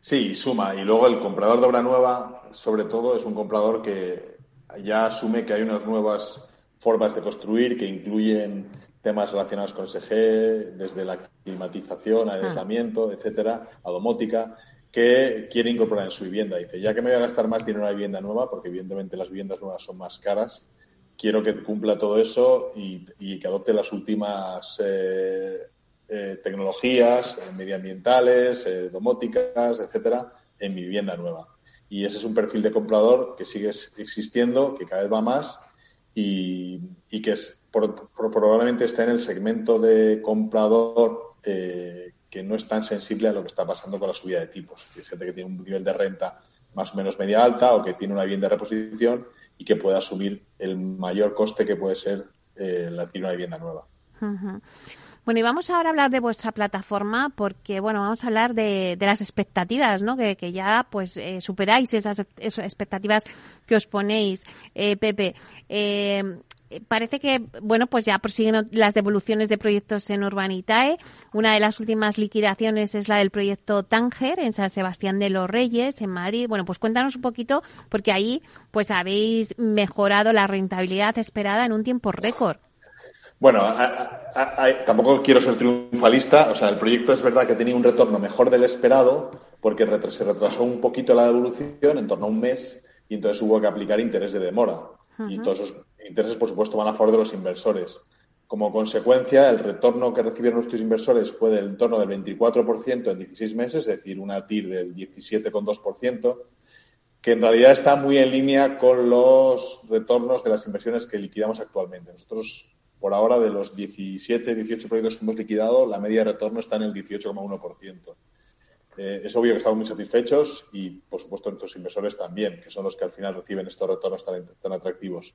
Sí, suma. Y luego el comprador de obra nueva, sobre todo, es un comprador que ya asume que hay unas nuevas formas de construir que incluyen temas relacionados con SG, desde la climatización, aislamiento, etcétera, a domótica, que quiere incorporar en su vivienda. Dice, ya que me voy a gastar más dinero en una vivienda nueva, porque evidentemente las viviendas nuevas son más caras, quiero que cumpla todo eso y, que adopte las últimas eh, eh, tecnologías eh, medioambientales, domóticas, etcétera, en mi vivienda nueva. Y ese es un perfil de comprador que sigue existiendo, que cada vez va más y, que es, probablemente está en el segmento de comprador que no es tan sensible a lo que está pasando con la subida de tipos. Hay gente que tiene un nivel de renta más o menos media alta o que tiene una vivienda de reposición y que pueda asumir el mayor coste que puede ser eh, la una vivienda nueva. Bueno, y vamos ahora a hablar de vuestra plataforma porque, bueno, vamos a hablar de, las expectativas, ¿no? Que, ya, pues, eh, superáis esas, expectativas que os ponéis, eh, Pepe. Eh, parece que, bueno, pues ya prosiguen las devoluciones de proyectos en Urbanitae. Una de las últimas liquidaciones es la del proyecto Tánger en San Sebastián de los Reyes, en Madrid. Bueno, pues cuéntanos un poquito, porque ahí, pues, habéis mejorado la rentabilidad esperada en un tiempo récord. Bueno, tampoco quiero ser triunfalista. O sea, el proyecto es verdad que tenía un retorno mejor del esperado porque se retrasó un poquito la devolución, en torno a un mes, y entonces hubo que aplicar interés de demora. Y todos esos intereses, por supuesto, van a favor de los inversores. Como consecuencia, el retorno que recibieron nuestros inversores fue del torno del 24% en 16 meses, es decir, una TIR del 17,2%, que en realidad está muy en línea con los retornos de las inversiones que liquidamos actualmente. Nosotros, por ahora, de los 17, 18 proyectos que hemos liquidado, la media de retorno está en el 18,1%. Eh, es obvio que estamos muy satisfechos y, por supuesto, nuestros inversores también, que son los que al final reciben estos retornos tan atractivos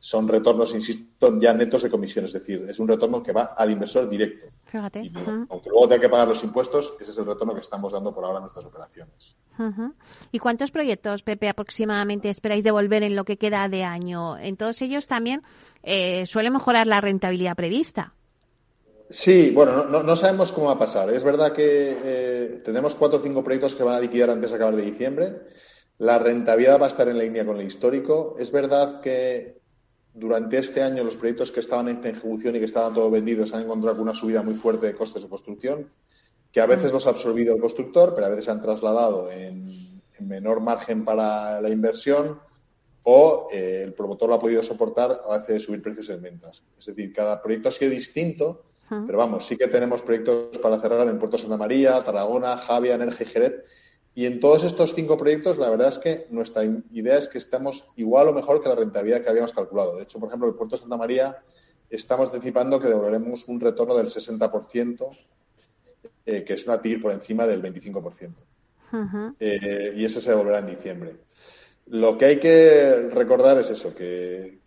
son retornos, insisto, ya netos de comisión, es decir, es un retorno que va al inversor directo. Fíjate. Y, Aunque luego tenga que pagar los impuestos, ese es el retorno que estamos dando por ahora en nuestras operaciones. ¿Y cuántos proyectos, Pepe, aproximadamente esperáis devolver en lo que queda de año? En todos ellos también eh, suele mejorar la rentabilidad prevista. Sí, bueno, no, sabemos cómo va a pasar. Es verdad que eh, tenemos cuatro o cinco proyectos que van a liquidar antes de acabar de diciembre. La rentabilidad va a estar en línea con el histórico. Es verdad que durante este año los proyectos que estaban en ejecución y que estaban todos vendidos han encontrado con una subida muy fuerte de costes de construcción, que a veces los ha absorbido el constructor, pero a veces se han trasladado en, menor margen para la inversión o eh, el promotor lo ha podido soportar a base de subir precios en ventas. Es decir, cada proyecto ha sido distinto, pero vamos, sí que tenemos proyectos para cerrar en Puerto Santa María, Tarragona, Javia, Energía y Jerez, y en todos estos cinco proyectos, la verdad es que nuestra idea es que estamos igual o mejor que la rentabilidad que habíamos calculado. De hecho, por ejemplo, el puerto de Santa María estamos anticipando que devolveremos un retorno del 60%, eh, que es una TIR por encima del 25%. Eh, y eso se devolverá en diciembre. Lo que hay que recordar es eso, que,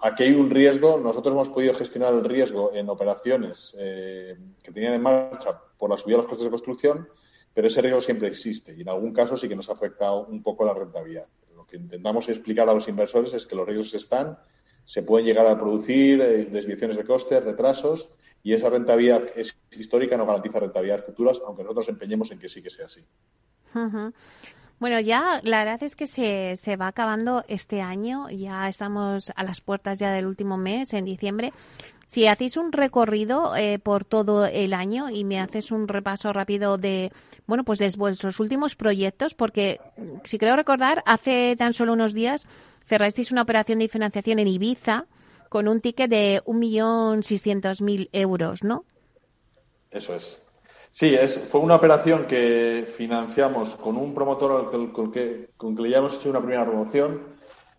aquí hay un riesgo. Nosotros hemos podido gestionar el riesgo en operaciones eh, que tenían en marcha por la subida de los costes de construcción pero ese riesgo siempre existe y en algún caso sí que nos ha afectado un poco la rentabilidad. Lo que intentamos explicar a los inversores es que los riesgos están, se pueden llegar a producir eh, desviaciones de costes, retrasos y esa rentabilidad histórica no garantiza rentabilidades futuras, aunque nosotros empeñemos en que sí que sea así. Bueno, ya la verdad es que se, se va acabando este año, ya estamos a las puertas ya del último mes, en diciembre. Si hacéis un recorrido eh, por todo el año y me haces un repaso rápido de, bueno, pues de vuestros últimos proyectos, porque si creo recordar, hace tan solo unos días cerrasteis una operación de financiación en Ibiza con un ticket de 1.600.000 euros, ¿no? Eso es. Sí, es, fue una operación que financiamos con un promotor con, que, con que ya hemos hecho una primera promoción.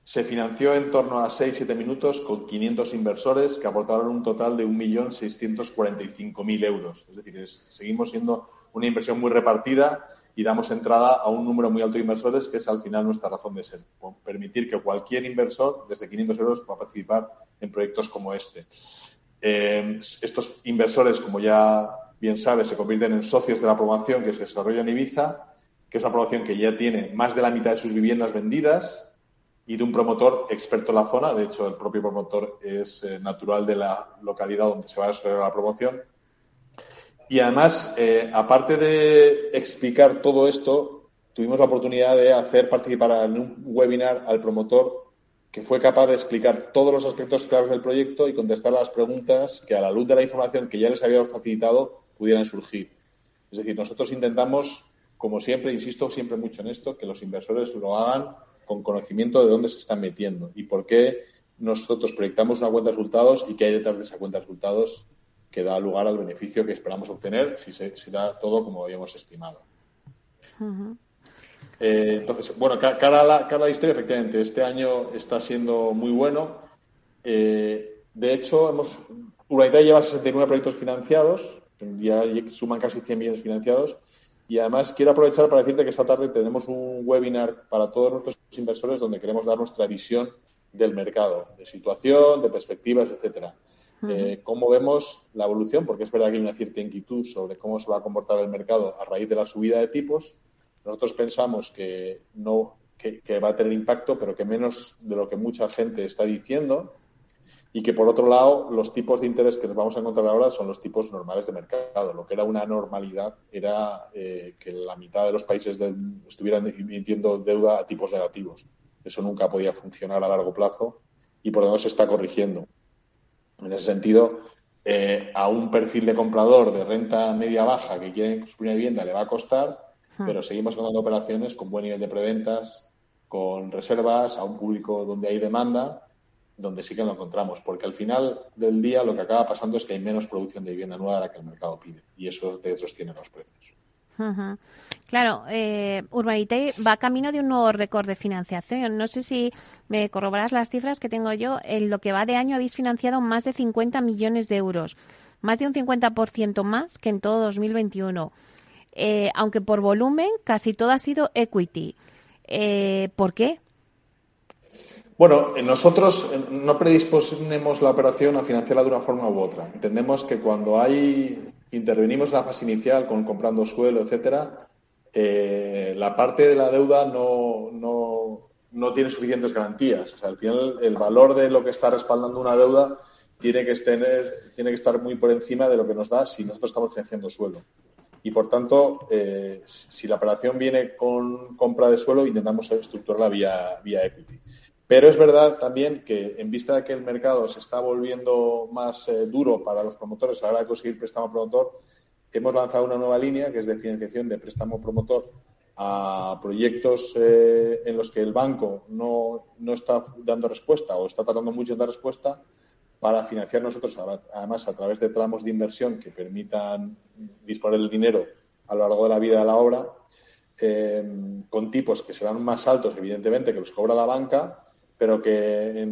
Se financió en torno a 6-7 minutos con 500 inversores que aportaron un total de 1.645.000 euros. Es decir, seguimos siendo una inversión muy repartida y damos entrada a un número muy alto de inversores, que es al final nuestra razón de ser. Permitir que cualquier inversor, desde 500 euros, pueda participar en proyectos como este. Eh, estos inversores, como ya bien sabe, se convierten en socios de la promoción que se desarrolla en Ibiza, que es una promoción que ya tiene más de la mitad de sus viviendas vendidas y de un promotor experto en la zona. De hecho, el propio promotor es eh, natural de la localidad donde se va a desarrollar la promoción. Y además, eh, aparte de explicar todo esto, tuvimos la oportunidad de hacer participar en un webinar al promotor que fue capaz de explicar todos los aspectos claves del proyecto y contestar las preguntas que a la luz de la información que ya les había facilitado pudieran surgir. Es decir, nosotros intentamos, como siempre, insisto siempre mucho en esto, que los inversores lo hagan con conocimiento de dónde se están metiendo y por qué nosotros proyectamos una cuenta de resultados y qué hay detrás de esa cuenta de resultados que da lugar al beneficio que esperamos obtener si se da todo como habíamos estimado. Eh, entonces, bueno, cara a, la, cara a la historia, efectivamente, este año está siendo muy bueno. Eh, de hecho, hemos, Urbanita lleva 69 proyectos financiados, ya suman casi 100 millones financiados. Y además quiero aprovechar para decirte que esta tarde tenemos un webinar para todos nuestros inversores donde queremos dar nuestra visión del mercado, de situación, de perspectivas, etcétera. Eh, cómo vemos la evolución, porque es verdad que hay una cierta inquietud sobre cómo se va a comportar el mercado a raíz de la subida de tipos. Nosotros pensamos que no que va a tener impacto, pero que menos de lo que mucha gente está diciendo y que por otro lado los tipos de interés que nos vamos a encontrar ahora son los tipos normales de mercado. Lo que era una normalidad era eh, que la mitad de los países estuvieran emitiendo deuda a tipos negativos. Eso nunca podía funcionar a largo plazo y por lo menos se está corrigiendo. En ese sentido, eh, a un perfil de comprador de renta media-baja que quiere construir una vivienda le va a costar, hmm. pero seguimos contando operaciones con buen nivel de preventas, con reservas, a un público donde hay demanda, donde sí que lo encontramos, porque al final del día lo que acaba pasando es que hay menos producción de vivienda nueva de la que el mercado pide y eso te sostiene los precios. Claro, eh, Urbanite va camino de un nuevo récord de financiación. No sé si me corroboras las cifras que tengo yo. En lo que va de año habéis financiado más de 50 millones de euros, más de un 50% más que en todo 2021. Eh, aunque por volumen casi todo ha sido equity. Eh, ¿Por qué? Bueno, nosotros no predisponemos la operación a financiarla de una forma u otra. Entendemos que cuando hay intervenimos en la fase inicial con comprando suelo, etcétera, eh, la parte de la deuda no, no, no, tiene suficientes garantías. O sea, al final, el valor de lo que está respaldando una deuda tiene que, tener, tiene que estar muy por encima de lo que nos da si nosotros estamos financiando suelo. Y por tanto, eh, si la operación viene con compra de suelo, intentamos estructurarla vía, vía equity. Pero es verdad también que, en vista de que el mercado se está volviendo más eh, duro para los promotores a la hora de conseguir préstamo promotor, hemos lanzado una nueva línea que es de financiación de préstamo promotor a proyectos eh, en los que el banco no, no, está dando respuesta o está tardando mucho en dar respuesta para financiar nosotros, además a través de tramos de inversión que permitan disponer del dinero a lo largo de la vida de la obra, eh, con tipos que serán más altos, evidentemente, que los cobra la banca, pero que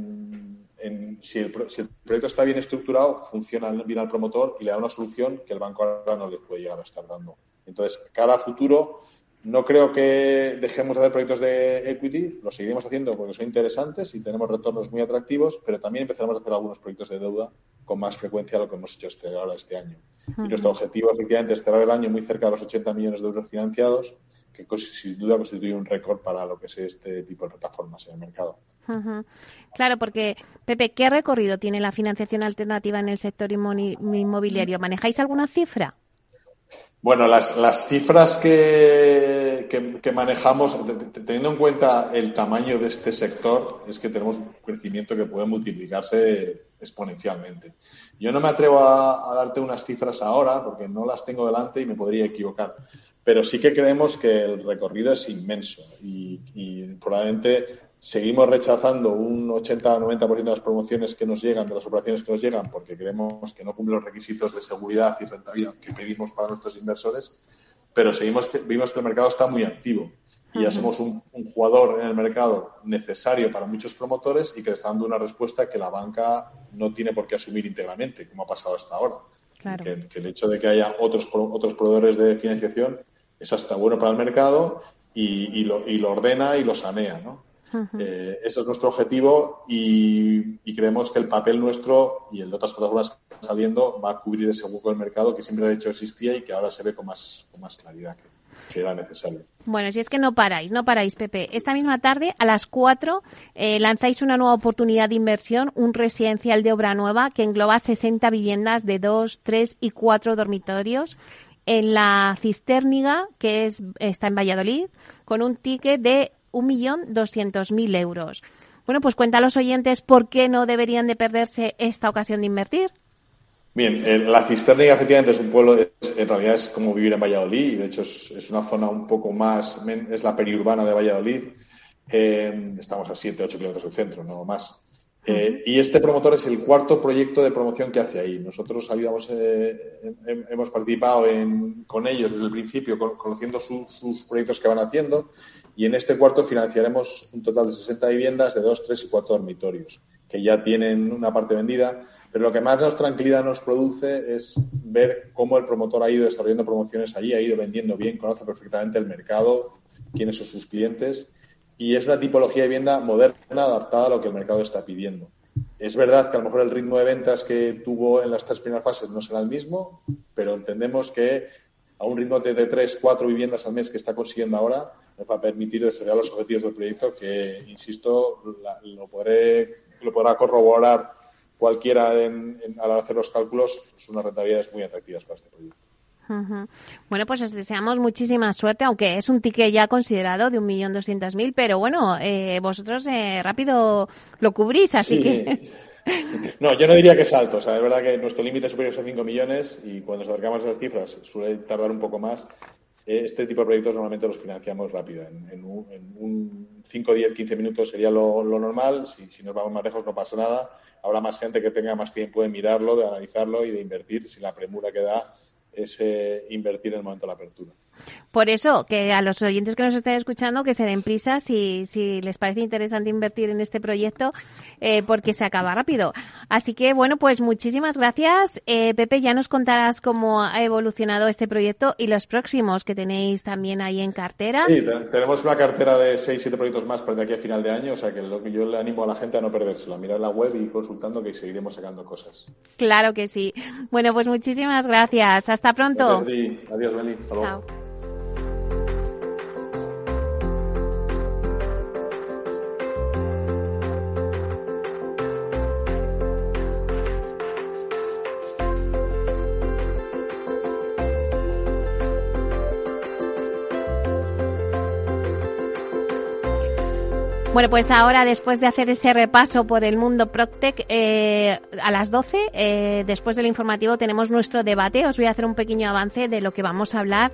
si, el, proyecto está bien estructurado, funciona bien al promotor y le da una solución que el banco ahora no le puede llegar a estar dando. Entonces, cara a futuro, no creo que dejemos de hacer proyectos de equity, lo seguiremos haciendo porque son interesantes y tenemos retornos muy atractivos, pero también empezaremos a hacer algunos proyectos de deuda con más frecuencia de lo que hemos hecho este, ahora este año. Y nuestro objetivo, efectivamente, es cerrar el año muy cerca de los 80 millones de euros financiados que sin duda constituye un récord para lo que es este tipo de plataformas en el mercado. Claro, porque, Pepe, ¿qué recorrido tiene la financiación alternativa en el sector inmobiliario? ¿Manejáis alguna cifra? Bueno, las, cifras que, que, manejamos, teniendo en cuenta el tamaño de este sector, es que tenemos un crecimiento que puede multiplicarse exponencialmente. Yo no me atrevo a darte unas cifras ahora porque no las tengo delante y me podría equivocar pero sí que creemos que el recorrido es inmenso y, probablemente seguimos rechazando un 80-90% de las promociones que nos llegan, de las operaciones que nos llegan, porque creemos que no cumplen los requisitos de seguridad y rentabilidad que pedimos para nuestros inversores, pero seguimos que, vimos que el mercado está muy activo y ya somos un, jugador en el mercado necesario para muchos promotores y que está dando una respuesta que la banca no tiene por qué asumir íntegramente, como ha pasado hasta ahora. Que, que, el hecho de que haya otros, otros proveedores de financiación es hasta bueno para el mercado y, lo, y lo, ordena y lo sanea, ¿no? Eh, ese es nuestro objetivo y, creemos que el papel nuestro y el de otras plataformas que están saliendo va a cubrir ese hueco del mercado que siempre de hecho existía y que ahora se ve con más, con más claridad que, era necesario. Bueno, si es que no paráis, no paráis, Pepe. Esta misma tarde, a las 4, eh, lanzáis una nueva oportunidad de inversión, un residencial de obra nueva que engloba 60 viviendas de 2, 3 y 4 dormitorios en la Cisterniga, que es, está en Valladolid, con un ticket de 1.200.000 euros. Bueno, pues cuenta a los oyentes por qué no deberían de perderse esta ocasión de invertir. Bien, la Cisterniga efectivamente es un pueblo, en realidad es como vivir en Valladolid, y de hecho es, una zona un poco más, es la periurbana de Valladolid. Eh, estamos a 7, 8 kilómetros del centro, no más. Eh, y este promotor es el cuarto proyecto de promoción que hace ahí. Nosotros habíamos, eh, hemos participado con ellos desde el principio, conociendo sus proyectos que van haciendo, y en este cuarto financiaremos un total de 60 viviendas de 2, 3 y 4 dormitorios, que ya tienen una parte vendida. Pero lo que más nos tranquilidad nos produce es ver cómo el promotor ha ido desarrollando promociones allí, ha ido vendiendo bien, conoce perfectamente el mercado, quiénes son sus clientes y es una tipología de vivienda moderna adaptada a lo que el mercado está pidiendo. Es verdad que a lo mejor el ritmo de ventas que tuvo en las tres primeras fases no será el mismo, pero entendemos que a un ritmo de, tres, cuatro viviendas al mes que está consiguiendo ahora nos va a permitir desarrollar los objetivos del proyecto que, insisto, lo, podré, lo podrá corroborar cualquiera en, a la hora de hacer los cálculos, son unas rentabilidades muy atractivas para este proyecto. Bueno, pues os deseamos muchísima suerte, aunque es un ticket ya considerado de un millón doscientos mil, pero bueno, eh, vosotros eh, rápido lo cubrís, así que... No, yo no diría que es alto. O sea, es verdad que nuestro límite superior es a 5 millones y cuando nos acercamos a esas cifras suele tardar un poco más. Este tipo de proyectos normalmente los financiamos rápido. En, un, 5, 10, 15 minutos sería lo, normal. Si, si, nos vamos más lejos no pasa nada. Habrá más gente que tenga más tiempo de mirarlo, de analizarlo y de invertir sin la premura que da ese invertir en el momento de la apertura. Por eso, que a los oyentes que nos estén escuchando, que se den prisa si, si les parece interesante invertir en este proyecto, eh, porque se acaba rápido. Así que, bueno, pues muchísimas gracias. Eh, Pepe, ya nos contarás cómo ha evolucionado este proyecto y los próximos que tenéis también ahí en cartera. Sí, tenemos una cartera de 6, 7 proyectos más para de aquí a final de año, o sea que lo que yo le animo a la gente a no perdérselo, a mirar la web y consultando que seguiremos sacando cosas. Claro que sí. Bueno, pues muchísimas gracias. Hasta pronto. Adiós, Beli. Hasta luego. Chao. Bueno, pues ahora, después de hacer ese repaso por el mundo Proctec, eh, a las 12, eh, después del informativo, tenemos nuestro debate. Os voy a hacer un pequeño avance de lo que vamos a hablar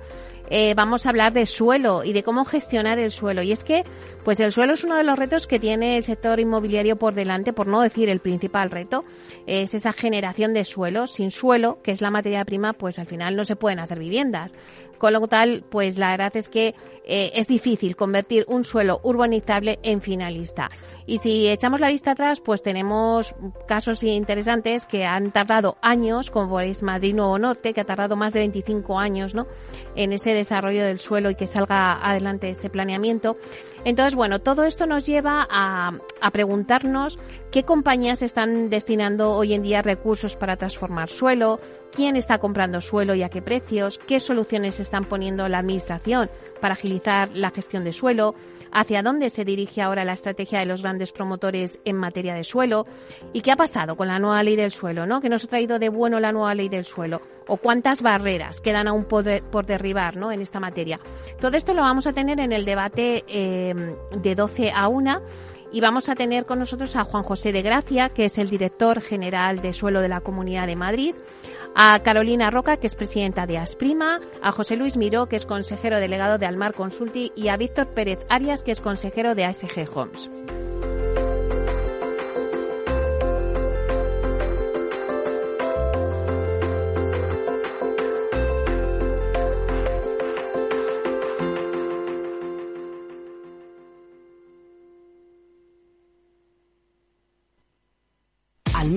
eh, vamos a hablar de suelo y de cómo gestionar el suelo. Y es que, pues el suelo es uno de los retos que tiene el sector inmobiliario por delante, por no decir el principal reto, es esa generación de suelo. Sin suelo, que es la materia prima, pues al final no se pueden hacer viviendas. Con lo tal, pues la verdad es que eh, es difícil convertir un suelo urbanizable en finalista. Y si echamos la vista atrás, pues tenemos casos interesantes que han tardado años, como ejemplo Madrid Nuevo Norte, que ha tardado más de 25 años ¿no? en ese desarrollo del suelo y que salga adelante este planeamiento. Entonces, bueno, todo esto nos lleva a, a preguntarnos qué compañías están destinando hoy en día recursos para transformar suelo, quién está comprando suelo y a qué precios, qué soluciones están poniendo la Administración para agilizar la gestión de suelo, hacia dónde se dirige ahora la estrategia de los grandes promotores en materia de suelo y qué ha pasado con la nueva ley del suelo, ¿no? ¿Qué nos ha traído de bueno la nueva ley del suelo? ¿O cuántas barreras quedan aún por, por derribar ¿no? en esta materia? Todo esto lo vamos a tener en el debate eh, de 12 a 1 y vamos a tener con nosotros a Juan José de Gracia, que es el director general de suelo de la Comunidad de Madrid, a Carolina Roca, que es presidenta de Asprima, a José Luis Miró, que es consejero delegado de Almar Consulti, y a Víctor Pérez Arias, que es consejero de ASG Homes.